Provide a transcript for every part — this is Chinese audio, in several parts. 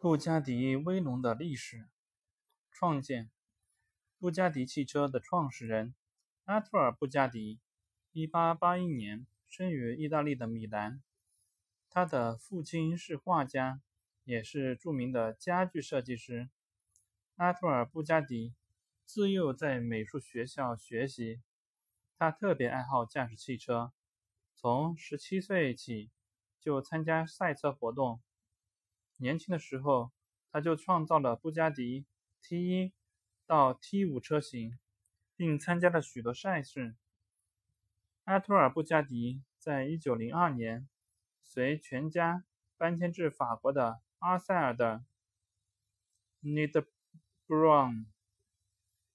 布加迪威龙的历史创建。布加迪汽车的创始人阿图尔·布加迪，1881年生于意大利的米兰。他的父亲是画家，也是著名的家具设计师。阿图尔·布加迪自幼在美术学校学习，他特别爱好驾驶汽车，从17岁起就参加赛车活动。年轻的时候，他就创造了布加迪 T1 到 T5 车型，并参加了许多赛事。阿托尔·布加迪在1902年随全家搬迁至法国的阿塞尔的 n e d b r o n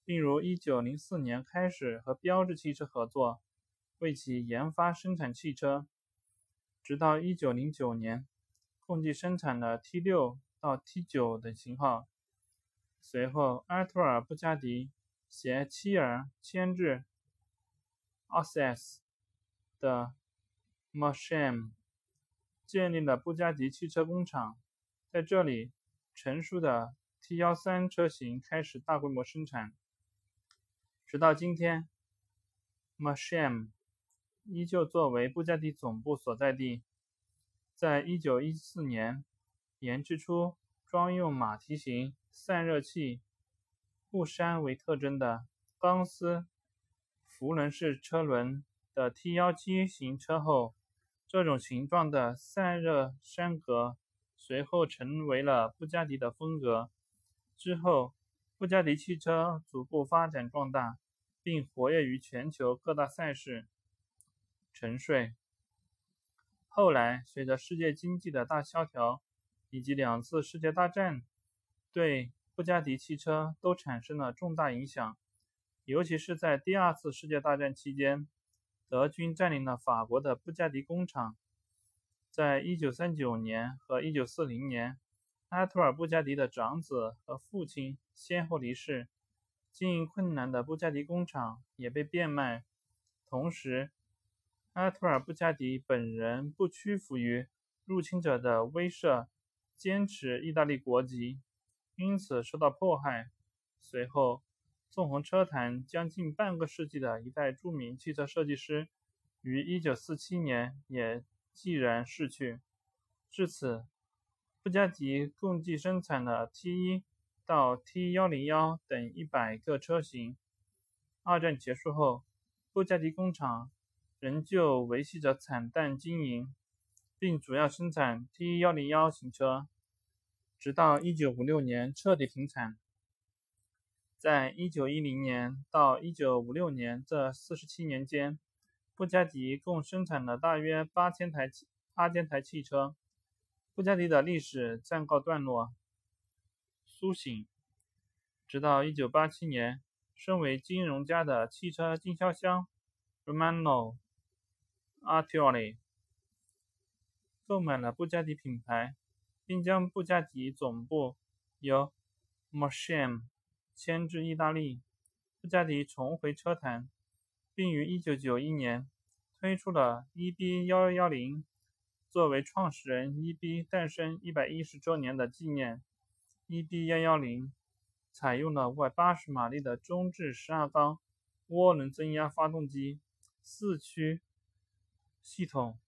并于1904年开始和标致汽车合作，为其研发生产汽车，直到1909年。共计生产了 T6 到 T9 等型号。随后，埃托尔·布加迪携妻儿迁至 Alsace 的 m a r c h a m 建立了布加迪汽车工厂。在这里，成熟的 T13 车型开始大规模生产。直到今天 m a r c h a m 依旧作为布加迪总部所在地。在一九一四年，研制出装用马蹄形散热器护栅为特征的钢丝辐轮式车轮的 T17 型车后，这种形状的散热栅格随后成为了布加迪的风格。之后，布加迪汽车逐步发展壮大，并活跃于全球各大赛事。沉睡。后来，随着世界经济的大萧条以及两次世界大战，对布加迪汽车都产生了重大影响。尤其是在第二次世界大战期间，德军占领了法国的布加迪工厂。在1939年和1940年，阿图尔·布加迪的长子和父亲先后离世，经营困难的布加迪工厂也被变卖。同时，阿图尔·布加迪本人不屈服于入侵者的威慑，坚持意大利国籍，因此受到迫害。随后，纵横车坛将近半个世纪的一代著名汽车设计师，于1947年也寂然逝去。至此，布加迪共计生产了 T1 到 T101 等一百个车型。二战结束后，布加迪工厂。仍旧维系着惨淡经营，并主要生产 T101 型车，直到1956年彻底停产。在1910年到1956年这47年间，布加迪共生产了大约8000台8000台汽车。布加迪的历史暂告段落。苏醒，直到1987年，身为金融家的汽车经销商 Romano。A r t i o l i 购买了布加迪品牌，并将布加迪总部由 m a r c h a m 迁至意大利。布加迪重回车坛，并于1991年推出了 EB1110，作为创始人 EB 诞生110周年的纪念。EB110 采用了580马力的中置12缸涡轮增压发动机，四驱。系统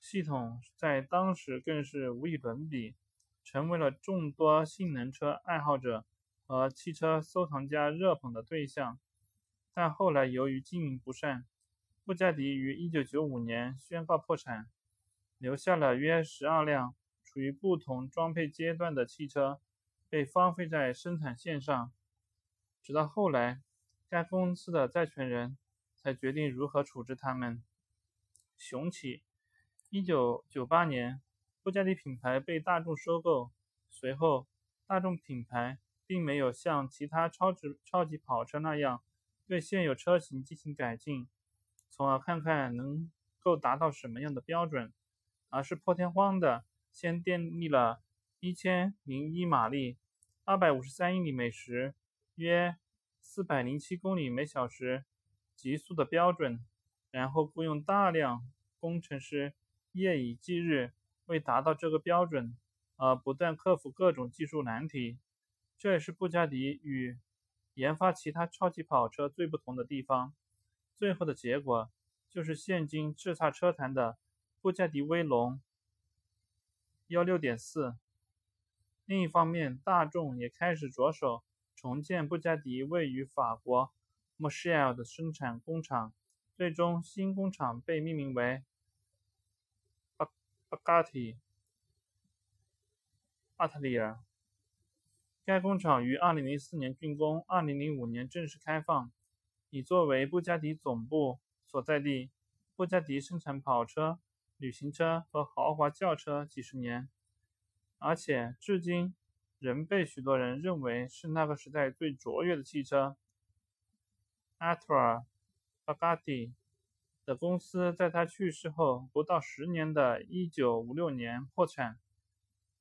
系统在当时更是无与伦比，成为了众多性能车爱好者和汽车收藏家热捧的对象。但后来由于经营不善，布加迪于1995年宣告破产，留下了约十二辆处于不同装配阶段的汽车被荒废在生产线上。直到后来，该公司的债权人才决定如何处置它们。雄起。一九九八年，布加迪品牌被大众收购。随后，大众品牌并没有像其他超值超级跑车那样对现有车型进行改进，从而看看能够达到什么样的标准，而是破天荒的先订立了一千零一马力、二百五十三英里每时、约四百零七公里每小时极速的标准。然后雇佣大量工程师，夜以继日，为达到这个标准而不断克服各种技术难题。这也是布加迪与研发其他超级跑车最不同的地方。最后的结果就是现今叱咤车坛的布加迪威龙16.4。另一方面，大众也开始着手重建布加迪位于法国莫什尔的生产工厂，最终新工厂被命名为巴巴加迪阿特里尔。该工厂于2004年竣工，2005年正式开放，已作为布加迪总部所在地。布加迪生产跑车、旅行车和豪华轿车几十年，而且至今仍被许多人认为是那个时代最卓越的汽车。阿特尔·巴加迪的公司在他去世后不到十年的1956年破产。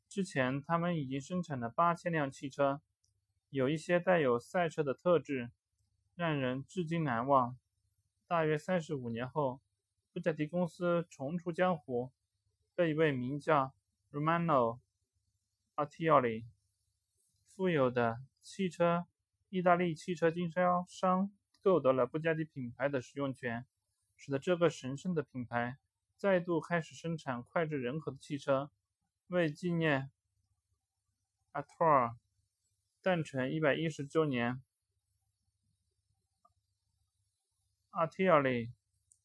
之前，他们已经生产了八千辆汽车，有一些带有赛车的特质，让人至今难忘。大约三十五年后，布加迪公司重出江湖，被一位名叫 Romano Artioli 富有的汽车意大利汽车经销商购得了布加迪品牌的使用权，使得这个神圣的品牌再度开始生产脍炙人口的汽车。为纪念阿托尔诞辰一百一十周年，阿提尔里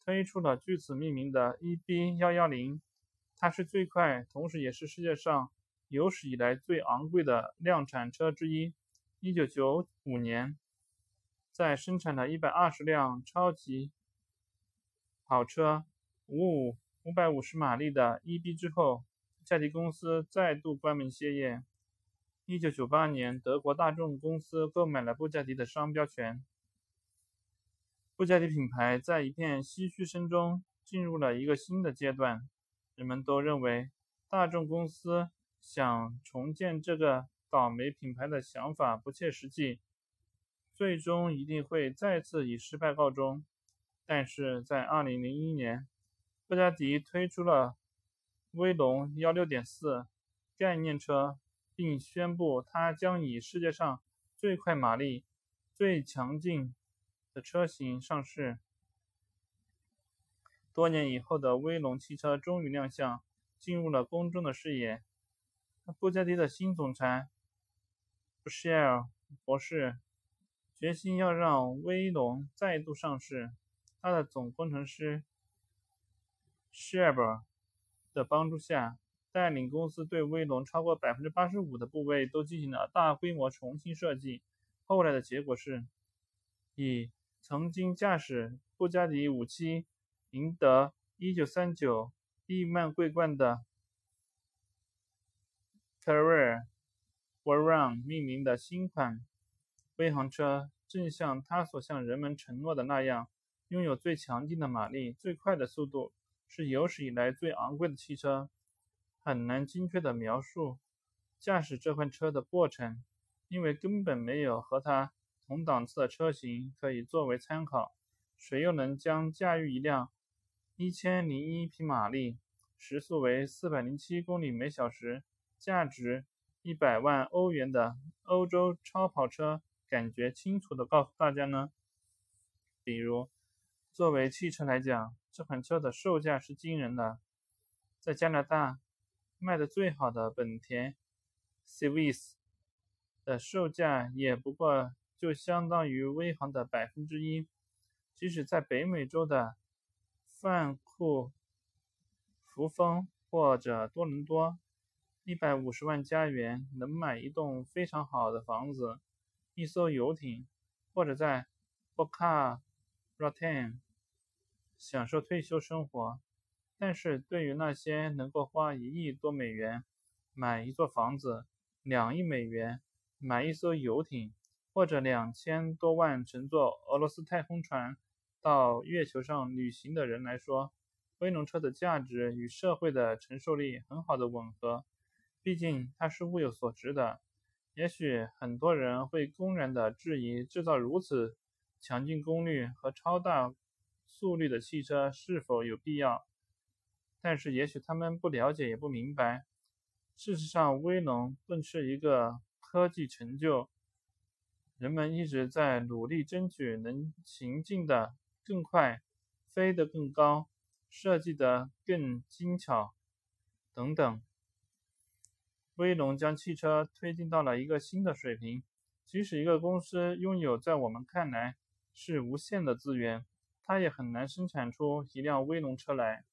推出了据此命名的 EB 幺幺零，它是最快，同时也是世界上有史以来最昂贵的量产车之一。一九九五年，在生产了一百二十辆超级跑车五五五百五十马力的 EB 之后。布加迪公司再度关门歇业。一九九八年，德国大众公司购买了布加迪的商标权。布加迪品牌在一片唏嘘声中进入了一个新的阶段。人们都认为，大众公司想重建这个倒霉品牌的想法不切实际，最终一定会再次以失败告终。但是在二零零一年，布加迪推出了。威龙幺六点四概念车，并宣布它将以世界上最快马力、最强劲的车型上市。多年以后的威龙汽车终于亮相，进入了公众的视野。布加迪的新总裁布希尔博士决心要让威龙再度上市。他的总工程师希尔伯。的帮助下，带领公司对威龙超过百分之八十五的部位都进行了大规模重新设计。后来的结果是，以曾经驾驶布加迪五七赢得一九三九亿曼桂冠的 Carrera Veron 命名的新款威航车，正像它所向人们承诺的那样，拥有最强劲的马力、最快的速度。是有史以来最昂贵的汽车，很难精确地描述驾驶这款车的过程，因为根本没有和它同档次的车型可以作为参考。谁又能将驾驭一辆一千零一匹马力、时速为四百零七公里每小时、价值一百万欧元的欧洲超跑车感觉清楚的告诉大家呢？比如，作为汽车来讲，这款车的售价是惊人的，在加拿大卖的最好的本田 Civic 的售价也不过就相当于威航的百分之一。即使在北美洲的范库福峰或者多伦多，一百五十万加元能买一栋非常好的房子、一艘游艇，或者在 Boca Raton。享受退休生活，但是对于那些能够花一亿多美元买一座房子、两亿美元买一艘游艇，或者两千多万乘坐俄罗斯太空船到月球上旅行的人来说，威龙车的价值与社会的承受力很好的吻合。毕竟它是物有所值的。也许很多人会公然地质疑制造如此强劲功率和超大。速率的汽车是否有必要？但是也许他们不了解也不明白，事实上，威龙更是一个科技成就。人们一直在努力争取能行进的更快、飞得更高、设计的更精巧等等。威龙将汽车推进到了一个新的水平。即使一个公司拥有在我们看来是无限的资源，它也很难生产出一辆威龙车来。